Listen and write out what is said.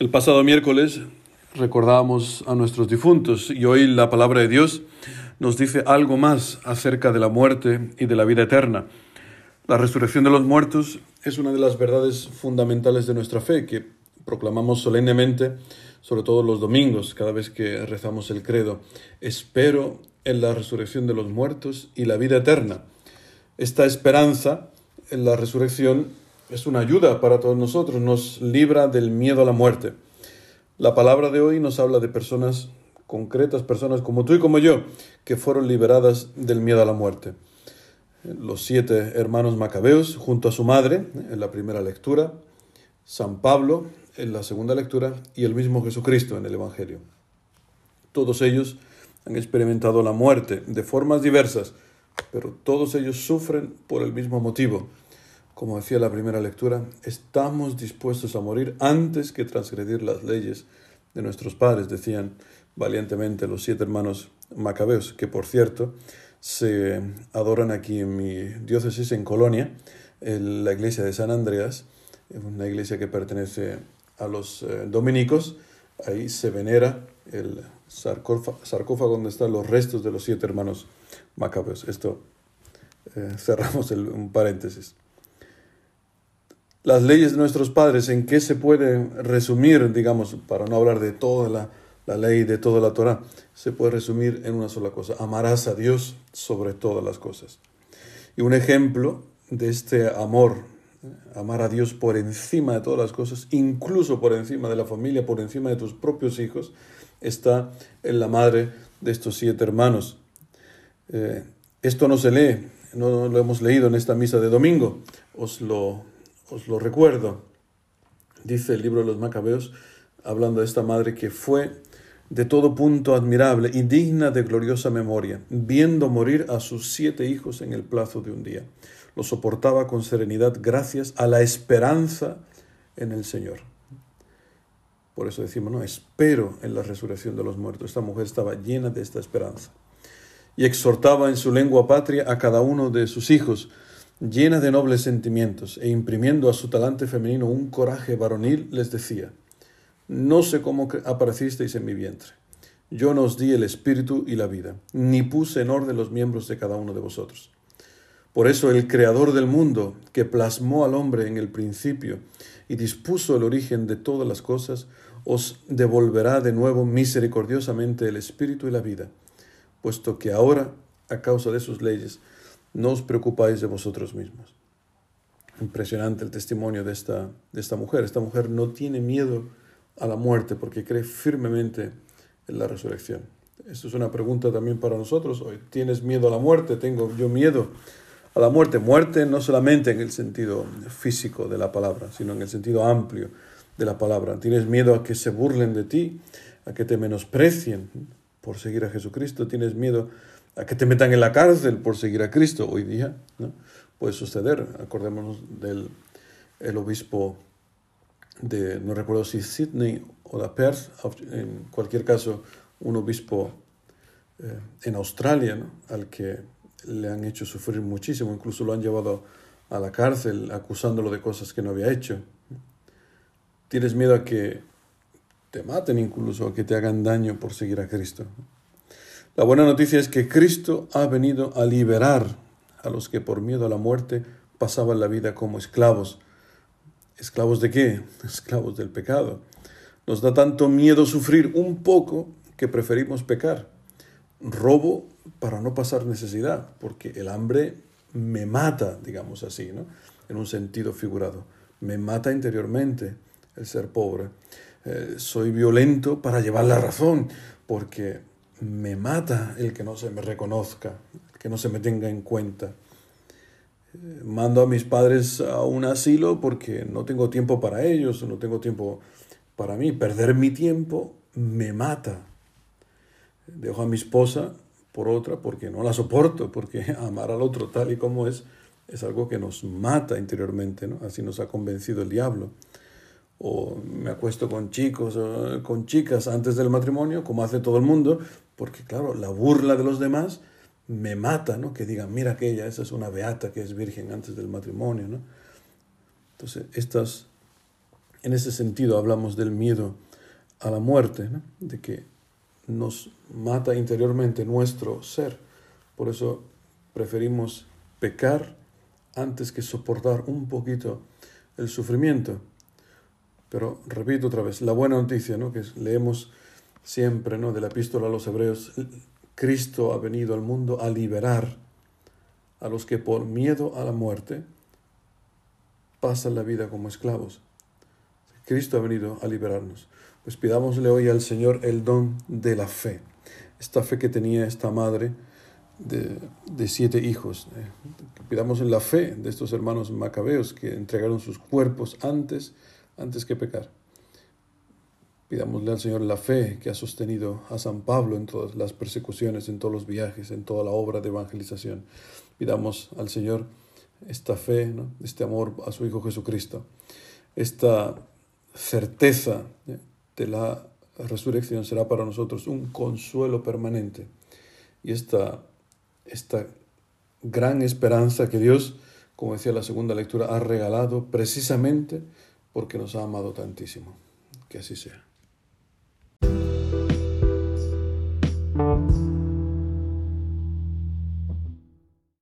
El pasado miércoles recordábamos a nuestros difuntos y hoy la palabra de Dios nos dice algo más acerca de la muerte y de la vida eterna. La resurrección de los muertos es una de las verdades fundamentales de nuestra fe que proclamamos solemnemente, sobre todo los domingos, cada vez que rezamos el credo. Espero en la resurrección de los muertos y la vida eterna. Esta esperanza en la resurrección es una ayuda para todos nosotros, nos libra del miedo a la muerte. La palabra de hoy nos habla de personas concretas, personas como tú y como yo, que fueron liberadas del miedo a la muerte. Los siete hermanos macabeos junto a su madre en la primera lectura, San Pablo en la segunda lectura y el mismo Jesucristo en el Evangelio. Todos ellos han experimentado la muerte de formas diversas, pero todos ellos sufren por el mismo motivo, como decía la primera lectura, estamos dispuestos a morir antes que transgredir las leyes de nuestros padres, decían valientemente los siete hermanos macabeos, que por cierto se adoran aquí en mi diócesis, en Colonia, en la iglesia de San Andreas, una iglesia que pertenece a los eh, dominicos, ahí se venera el sarcófago donde están los restos de los siete hermanos macabeos. Esto eh, cerramos el, un paréntesis las leyes de nuestros padres, ¿en qué se puede resumir, digamos, para no hablar de toda la, la ley, de toda la Torah? Se puede resumir en una sola cosa, amarás a Dios sobre todas las cosas. Y un ejemplo de este amor, amar a Dios por encima de todas las cosas, incluso por encima de la familia, por encima de tus propios hijos, está en la madre de estos siete hermanos. Eh, esto no se lee, no lo hemos leído en esta misa de domingo, os lo os lo recuerdo. Dice el libro de los Macabeos, hablando de esta madre que fue de todo punto admirable y digna de gloriosa memoria, viendo morir a sus siete hijos en el plazo de un día. Lo soportaba con serenidad gracias a la esperanza en el Señor. Por eso decimos, no, espero en la resurrección de los muertos. Esta mujer estaba llena de esta esperanza. Y exhortaba en su lengua patria a cada uno de sus hijos, llena de nobles sentimientos e imprimiendo a su talante femenino un coraje varonil, les decía, No sé cómo aparecisteis en mi vientre. Yo no os di el espíritu y la vida, ni puse en orden los miembros de cada uno de vosotros. Por eso el Creador del mundo, que plasmó al hombre en el principio y dispuso el origen de todas las cosas, os devolverá de nuevo misericordiosamente el espíritu y la vida, puesto que ahora, a causa de sus leyes, no os preocupáis de vosotros mismos. Impresionante el testimonio de esta, de esta mujer. Esta mujer no tiene miedo a la muerte porque cree firmemente en la resurrección. Esto es una pregunta también para nosotros hoy. ¿Tienes miedo a la muerte? Tengo yo miedo a la muerte. Muerte no solamente en el sentido físico de la palabra, sino en el sentido amplio de la palabra. ¿Tienes miedo a que se burlen de ti, a que te menosprecien por seguir a Jesucristo? ¿Tienes miedo a que te metan en la cárcel por seguir a Cristo hoy día. ¿no? Puede suceder. Acordémonos del el obispo de, no recuerdo si Sydney o de Perth, en cualquier caso, un obispo eh, en Australia, ¿no? al que le han hecho sufrir muchísimo, incluso lo han llevado a la cárcel acusándolo de cosas que no había hecho. Tienes miedo a que te maten incluso, a que te hagan daño por seguir a Cristo. La buena noticia es que Cristo ha venido a liberar a los que por miedo a la muerte pasaban la vida como esclavos. ¿Esclavos de qué? Esclavos del pecado. Nos da tanto miedo sufrir un poco que preferimos pecar. Robo para no pasar necesidad, porque el hambre me mata, digamos así, ¿no? en un sentido figurado. Me mata interiormente el ser pobre. Eh, soy violento para llevar la razón, porque me mata el que no se me reconozca, el que no se me tenga en cuenta. Eh, mando a mis padres a un asilo porque no tengo tiempo para ellos, no tengo tiempo para mí. Perder mi tiempo me mata. Dejo a mi esposa por otra porque no la soporto, porque amar al otro tal y como es es algo que nos mata interiormente, ¿no? Así nos ha convencido el diablo o me acuesto con chicos o con chicas antes del matrimonio, como hace todo el mundo, porque claro, la burla de los demás me mata, ¿no? Que digan, mira aquella, esa es una beata que es virgen antes del matrimonio, ¿no? Entonces, estas En ese sentido hablamos del miedo a la muerte, de que nos mata interiormente nuestro ser. Por eso preferimos pecar antes que soportar un poquito el sufrimiento. Pero repito otra vez, la buena noticia, ¿no? que leemos siempre ¿no? de la epístola a los hebreos, Cristo ha venido al mundo a liberar a los que por miedo a la muerte pasan la vida como esclavos. Cristo ha venido a liberarnos. Pues pidámosle hoy al Señor el don de la fe. Esta fe que tenía esta madre de, siete hijos. Eh, pidamos en la fe de estos hermanos macabeos que entregaron sus cuerpos antes, antes que pecar. Pidámosle al Señor la fe que ha sostenido a San Pablo en todas las persecuciones, en todos los viajes, en toda la obra de evangelización. Pidamos al Señor esta fe, este amor a su Hijo Jesucristo, esta certeza de la resurrección será para nosotros un consuelo permanente. Y esta, esta gran esperanza que Dios, como decía la segunda lectura, ha regalado precisamente porque nos ha amado tantísimo. Que así sea.